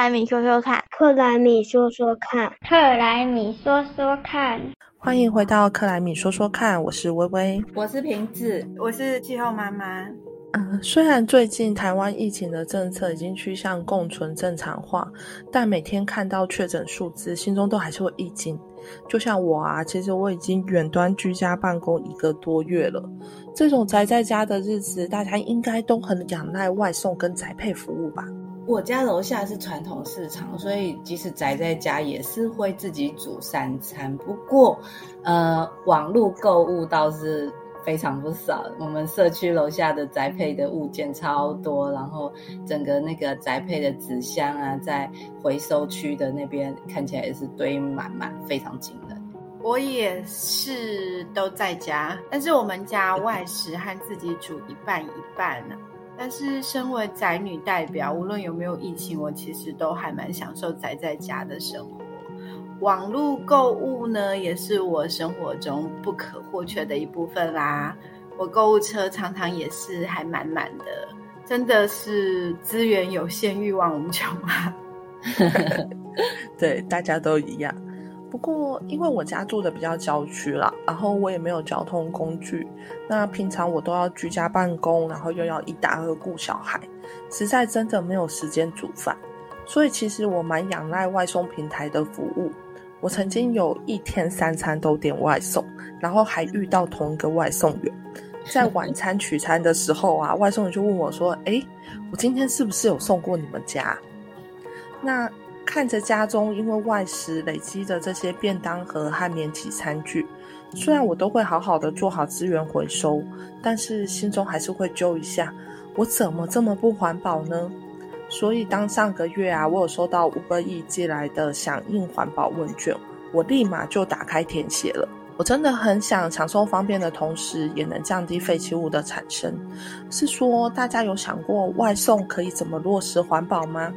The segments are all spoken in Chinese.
莱米说说看，克莱米说说看，克莱米说说看。欢迎回到克莱米说说看，我是微微，我是瓶子，我是气候妈妈。嗯，虽然最近台湾疫情的政策已经趋向共存正常化，但每天看到确诊数字，心中都还是会一惊。就像我啊，其实我已经远端居家办公一个多月了。这种宅在家的日子，大家应该都很仰赖外送跟宅配服务吧？我家楼下是传统市场，所以即使宅在家，也是会自己煮三餐。不过，呃，网络购物倒是非常不少。我们社区楼下的宅配的物件超多，然后整个那个宅配的纸箱啊，在回收区的那边看起来也是堆满满，非常惊人。我也是都在家，但是我们家外食和自己煮一半一半呢。但是身为宅女代表，无论有没有疫情，我其实都还蛮享受宅在家的生活。网络购物呢，也是我生活中不可或缺的一部分啦。我购物车常常也是还满满的，真的是资源有限，欲望无穷啊。对，大家都一样。不过，因为我家住的比较郊区啦，然后我也没有交通工具，那平常我都要居家办公，然后又要一打二顾小孩，实在真的没有时间煮饭，所以其实我蛮仰赖外送平台的服务。我曾经有一天三餐都点外送，然后还遇到同一个外送员，在晚 餐取餐的时候啊，外送员就问我说：“哎，我今天是不是有送过你们家？”那。看着家中因为外食累积的这些便当盒和免洗餐具，虽然我都会好好的做好资源回收，但是心中还是会揪一下，我怎么这么不环保呢？所以当上个月啊，我有收到五个亿寄来的响应环保问卷，我立马就打开填写了。我真的很想享受方便的同时，也能降低废弃物的产生。是说大家有想过外送可以怎么落实环保吗？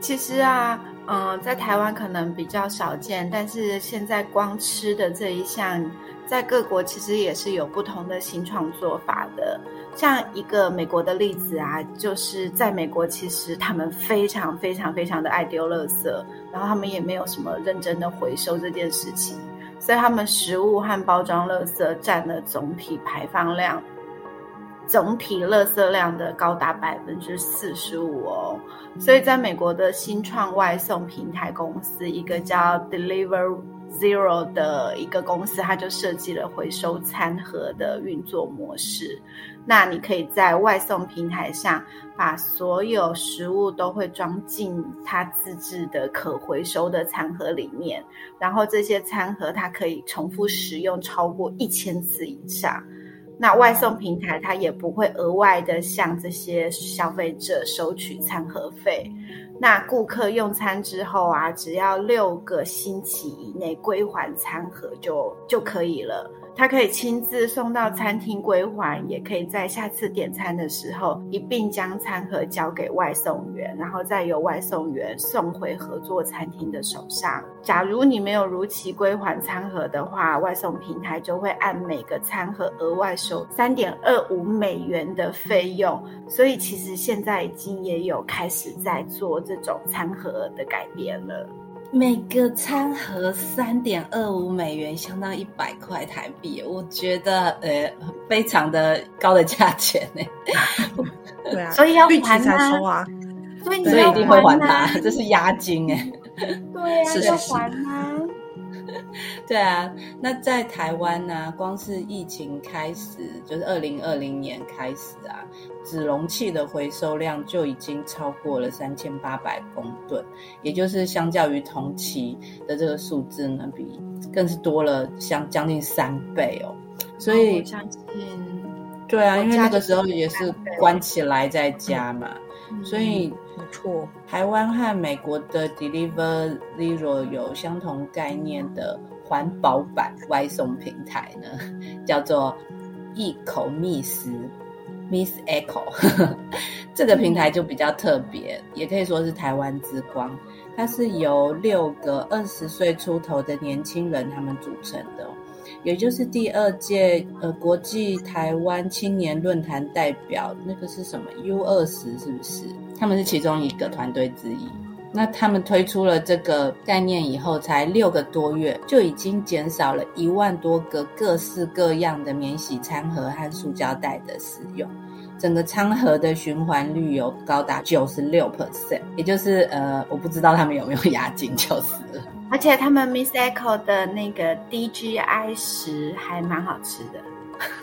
其实啊。嗯，在台湾可能比较少见，但是现在光吃的这一项，在各国其实也是有不同的新创做法的。像一个美国的例子啊，就是在美国，其实他们非常非常非常的爱丢垃圾，然后他们也没有什么认真的回收这件事情，所以他们食物和包装垃圾占了总体排放量。总体垃圾量的高达百分之四十五哦，所以在美国的新创外送平台公司，一个叫 Deliver Zero 的一个公司，它就设计了回收餐盒的运作模式。那你可以在外送平台上，把所有食物都会装进它自制的可回收的餐盒里面，然后这些餐盒它可以重复使用超过一千次以上。那外送平台它也不会额外的向这些消费者收取餐盒费。那顾客用餐之后啊，只要六个星期以内归还餐盒就就可以了。他可以亲自送到餐厅归还，也可以在下次点餐的时候一并将餐盒交给外送员，然后再由外送员送回合作餐厅的手上。假如你没有如期归还餐盒的话，外送平台就会按每个餐盒额外收三点二五美元的费用。所以其实现在已经也有开始在做这种餐盒的改变了。每个餐盒三点二五美元，相当一百块台币，我觉得呃非常的高的价钱呢。对啊，所以要还他，所以所以一定会还他，这是押金哎。对啊，要还吗？对啊，那在台湾呢，光是疫情开始，就是二零二零年开始啊，纸容器的回收量就已经超过了三千八百公吨，也就是相较于同期的这个数字呢，比更是多了相将近三倍哦。所以，相信对啊，因为那个时候也是关起来在家嘛，所以。没错，台湾和美国的 Deliver Zero 有相同概念的环保版外送平台呢，叫做一口密斯 Miss Echo。这个平台就比较特别，也可以说是台湾之光。它是由六个二十岁出头的年轻人他们组成的，也就是第二届呃国际台湾青年论坛代表，那个是什么 U 二十是不是？他们是其中一个团队之一，那他们推出了这个概念以后，才六个多月，就已经减少了一万多个各式各样的免洗餐盒和塑胶袋的使用。整个餐盒的循环率有高达九十六 percent，也就是呃，我不知道他们有没有押金就是。而且他们 Miss Echo 的那个 DGI 十还蛮好吃的。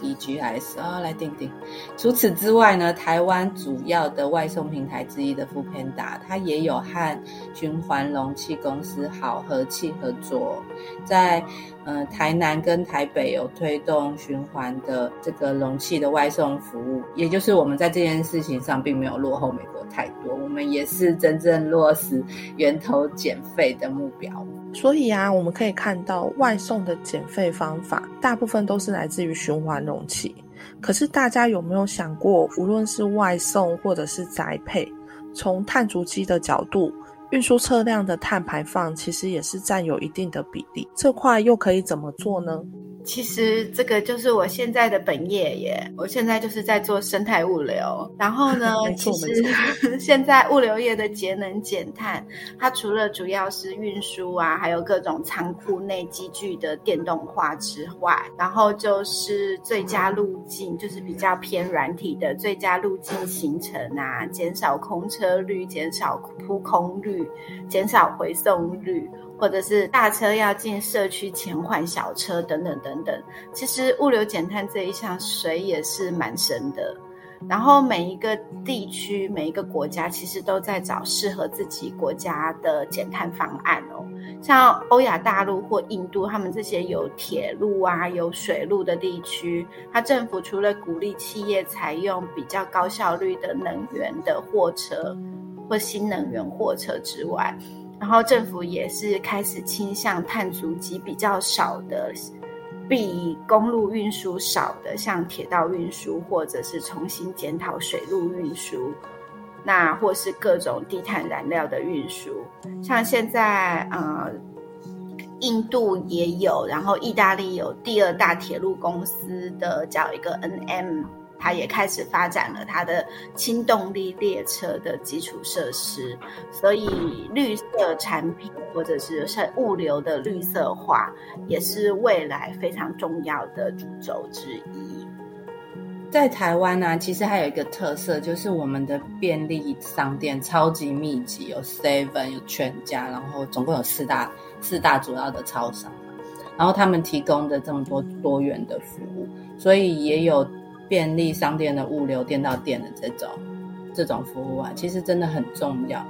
DGS 啊，来定定。除此之外呢，台湾主要的外送平台之一的 f o o Panda，它也有和循环容器公司好和气合作，在呃台南跟台北有推动循环的这个容器的外送服务，也就是我们在这件事情上并没有落后美国太多，们也是真正落实源头减费的目标。所以啊，我们可以看到外送的减费方法，大部分都是来自于循环容器。可是大家有没有想过，无论是外送或者是宅配，从碳足迹的角度，运输车辆的碳排放其实也是占有一定的比例。这块又可以怎么做呢？其实这个就是我现在的本业耶，我现在就是在做生态物流。然后呢，其实 现在物流业的节能减碳，它除了主要是运输啊，还有各种仓库内机具的电动化之外，然后就是最佳路径，就是比较偏软体的最佳路径形成啊，减少空车率，减少扑空率，减少回送率。或者是大车要进社区前换小车等等等等，其实物流减碳这一项水也是蛮深的。然后每一个地区、每一个国家其实都在找适合自己国家的减碳方案哦。像欧亚大陆或印度，他们这些有铁路啊、有水路的地区，它政府除了鼓励企业采用比较高效率的能源的货车或新能源货车之外，然后政府也是开始倾向碳足迹比较少的，比公路运输少的，像铁道运输，或者是重新检讨水路运输，那或是各种低碳燃料的运输。像现在呃，印度也有，然后意大利有第二大铁路公司的叫一个 NM。它也开始发展了它的轻动力列车的基础设施，所以绿色产品或者是是物流的绿色化，也是未来非常重要的主轴之一。在台湾呢，其实还有一个特色，就是我们的便利商店超级密集，有 Seven，有全家，然后总共有四大四大主要的超商，然后他们提供的这么多多元的服务，所以也有。便利商店的物流店到店的这种这种服务啊，其实真的很重要。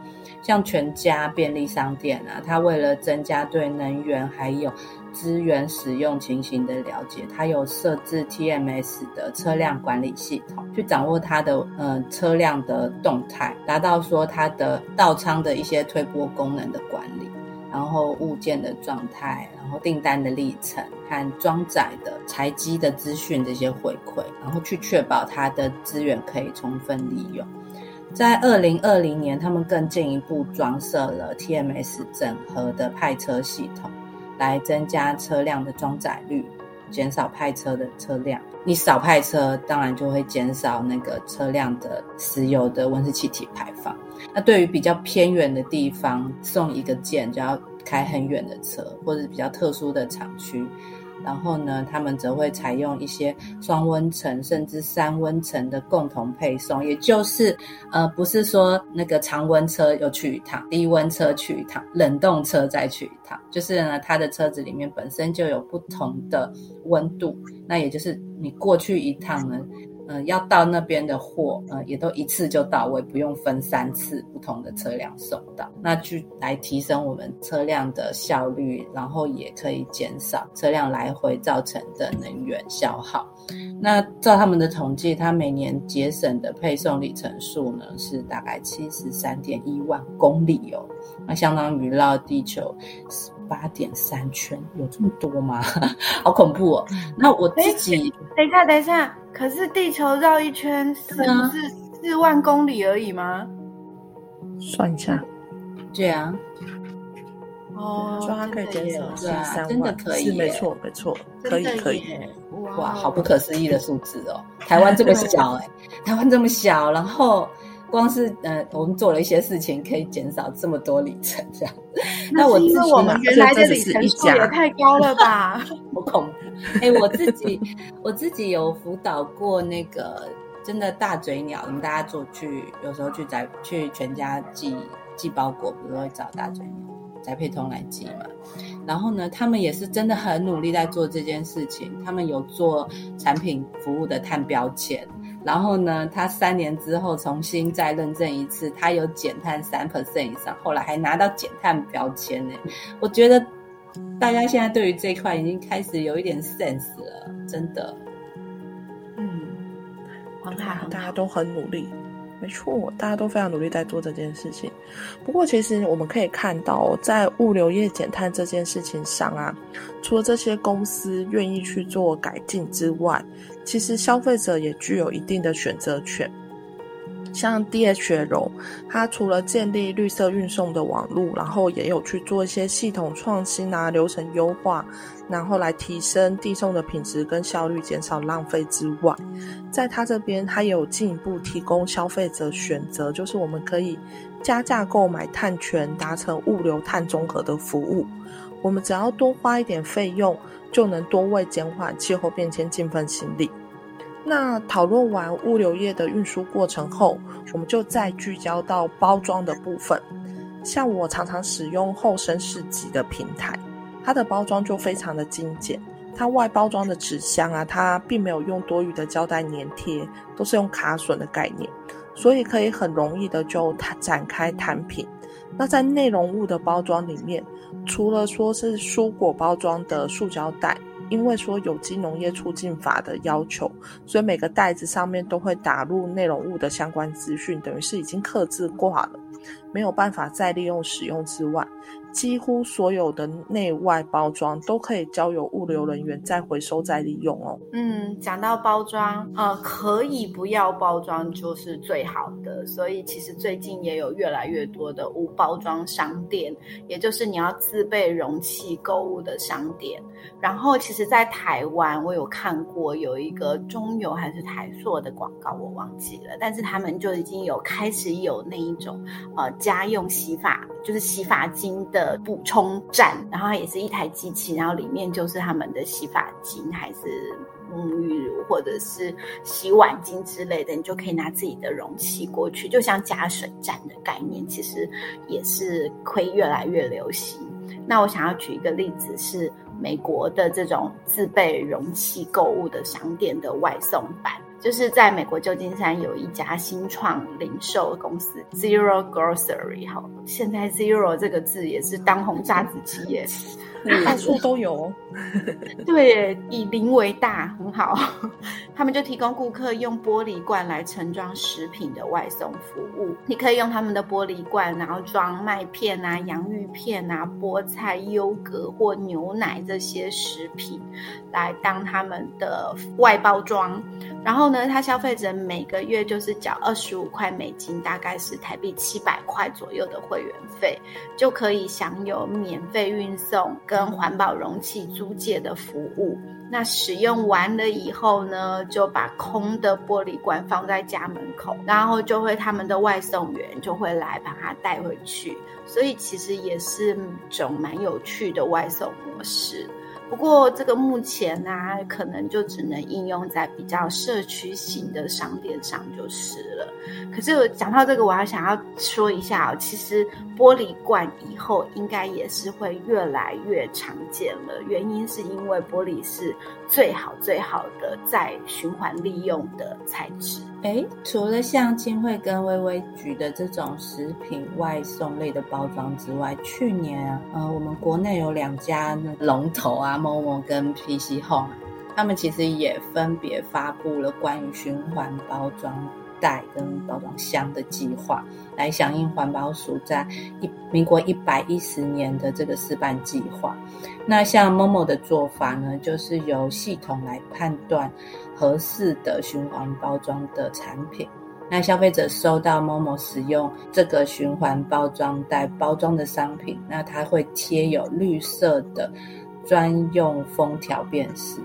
像全家便利商店啊，它为了增加对能源还有资源使用情形的了解，它有设置 TMS 的车辆管理系统，去掌握它的呃车辆的动态，达到说它的到仓的一些推波功能的管理。然后物件的状态，然后订单的历程和装载的材机的资讯这些回馈，然后去确保它的资源可以充分利用。在二零二零年，他们更进一步装设了 TMS 整合的派车系统，来增加车辆的装载率，减少派车的车辆。你少派车，当然就会减少那个车辆的石油的温室气体排放。那对于比较偏远的地方，送一个件就要开很远的车，或者比较特殊的厂区，然后呢，他们则会采用一些双温层甚至三温层的共同配送，也就是呃，不是说那个常温车又去一趟，低温车去一趟，冷冻车再去一趟，就是呢，它的车子里面本身就有不同的温度，那也就是你过去一趟呢。嗯，要到那边的货，嗯，也都一次就到位，不用分三次不同的车辆送到，那去来提升我们车辆的效率，然后也可以减少车辆来回造成的能源消耗。那照他们的统计，他每年节省的配送里程数呢，是大概七十三点一万公里哦，那相当于绕地球八点三圈，有这么多吗？好恐怖哦！那我自己，等一下，等一下。可是地球绕一圈是是四万公里而已吗？算一下，对啊，哦，说它可以减少对啊，真的可以，是没错没错，可以可以，哇，好不可思议的数字哦！台湾这么小哎，台湾这么小，然后光是呃，我们做了一些事情，可以减少这么多里程，这样。那我自己因为我们原来的里程数也太高了吧？好恐怖！哎，我自己我自己有辅导过那个真的大嘴鸟，我们大家做去，有时候去宅去全家寄寄包裹，比如说找大嘴鸟宅配通来寄嘛？然后呢，他们也是真的很努力在做这件事情，他们有做产品服务的碳标签。然后呢，他三年之后重新再认证一次，他有减碳三 percent 以上，后来还拿到减碳标签呢。我觉得大家现在对于这一块已经开始有一点 sense 了，真的。嗯，很好，大家都很努力，没错，大家都非常努力在做这件事情。不过，其实我们可以看到，在物流业减碳这件事情上啊，除了这些公司愿意去做改进之外，其实消费者也具有一定的选择权，像 DHL，它除了建立绿色运送的网络，然后也有去做一些系统创新啊、流程优化，然后来提升递送的品质跟效率，减少浪费之外，在它这边，它也有进一步提供消费者选择，就是我们可以加价购买碳权，达成物流碳中和的服务。我们只要多花一点费用。就能多为减缓气候变迁尽份心力。那讨论完物流业的运输过程后，我们就再聚焦到包装的部分。像我常常使用后生市集的平台，它的包装就非常的精简。它外包装的纸箱啊，它并没有用多余的胶带粘贴，都是用卡榫的概念，所以可以很容易的就展开摊品。那在内容物的包装里面。除了说是蔬果包装的塑胶袋，因为说有机农业促进法的要求，所以每个袋子上面都会打入内容物的相关资讯，等于是已经刻字挂了，没有办法再利用使用之外。几乎所有的内外包装都可以交由物流人员再回收再利用哦。嗯，讲到包装，呃，可以不要包装就是最好的。所以其实最近也有越来越多的无包装商店，也就是你要自备容器购物的商店。然后其实，在台湾我有看过有一个中油还是台塑的广告，我忘记了，但是他们就已经有开始有那一种呃家用洗发，就是洗发精的。补充站，然后它也是一台机器，然后里面就是他们的洗发精，还是沐浴乳，或者是洗碗巾之类的，你就可以拿自己的容器过去，就像加水站的概念，其实也是会越来越流行。那我想要举一个例子，是美国的这种自备容器购物的商店的外送版。就是在美国旧金山有一家新创零售公司 Zero Grocery，好，现在 Zero 这个字也是当红炸子鸡耶。到处都有，对，以零为大，很好。他们就提供顾客用玻璃罐来盛装食品的外送服务。你可以用他们的玻璃罐，然后装麦片啊、洋芋片啊、菠菜、优格或牛奶这些食品，来当他们的外包装。然后呢，他消费者每个月就是缴二十五块美金，大概是台币七百块左右的会员费，就可以享有免费运送。跟跟环保容器租借的服务，那使用完了以后呢，就把空的玻璃罐放在家门口，然后就会他们的外送员就会来把它带回去，所以其实也是种蛮有趣的外送模式。不过这个目前呢，可能就只能应用在比较社区型的商店上就是了。可是讲到这个，我要想要说一下哦，其实玻璃罐以后应该也是会越来越常见了。原因是因为玻璃是最好最好的再循环利用的材质。哎，除了像金惠跟微微举的这种食品外送类的包装之外，去年啊，呃，我们国内有两家龙头啊，Momo 跟 PC Home，他们其实也分别发布了关于循环包装袋跟包装箱的计划，来响应环保署在一民国一百一十年的这个示范计划。那像 Momo 的做法呢，就是由系统来判断。合适的循环包装的产品，那消费者收到某某使用这个循环包装袋包装的商品，那它会贴有绿色的专用封条辨识。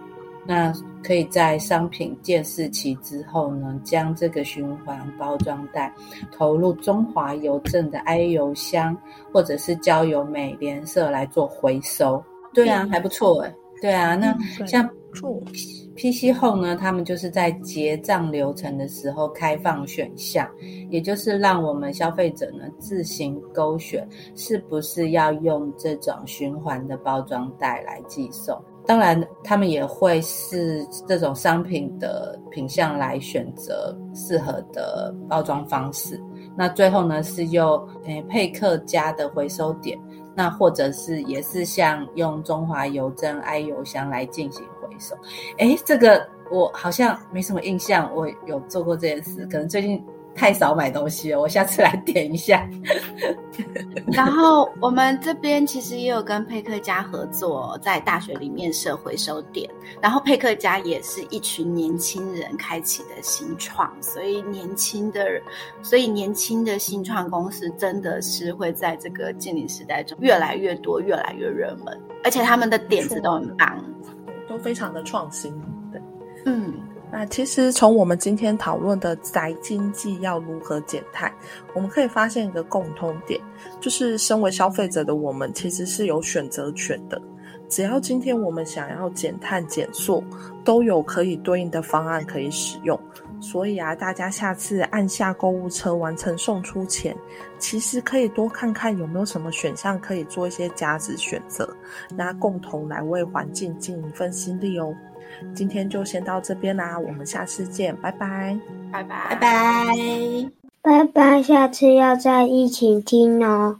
那可以在商品建市期之后呢，将这个循环包装袋投入中华邮政的 I 邮箱，或者是交由美联社来做回收。对啊，还不错哎。对啊，那像 PC 后呢，他们就是在结账流程的时候开放选项，也就是让我们消费者呢自行勾选是不是要用这种循环的包装袋来寄送。当然，他们也会是这种商品的品相来选择适合的包装方式。那最后呢，是用诶佩克家的回收点，那或者是也是像用中华邮政 i 邮箱来进行回收。诶，这个我好像没什么印象，我有做过这件事，可能最近。太少买东西了，我下次来点一下。然后我们这边其实也有跟佩克家合作，在大学里面设回收点。然后佩克家也是一群年轻人开启的新创，所以年轻的，所以年轻的新创公司真的是会在这个建零时代中越来越多，越来越热门，而且他们的点子都很棒，都非常的创新。对，嗯。那其实从我们今天讨论的宅经济要如何减碳，我们可以发现一个共通点，就是身为消费者的我们其实是有选择权的。只要今天我们想要减碳减塑，都有可以对应的方案可以使用。所以啊，大家下次按下购物车完成送出前，其实可以多看看有没有什么选项可以做一些价值选择，那共同来为环境尽一份心力哦。今天就先到这边啦，我们下次见，拜拜，拜拜，拜拜，拜拜，下次要再一起听哦。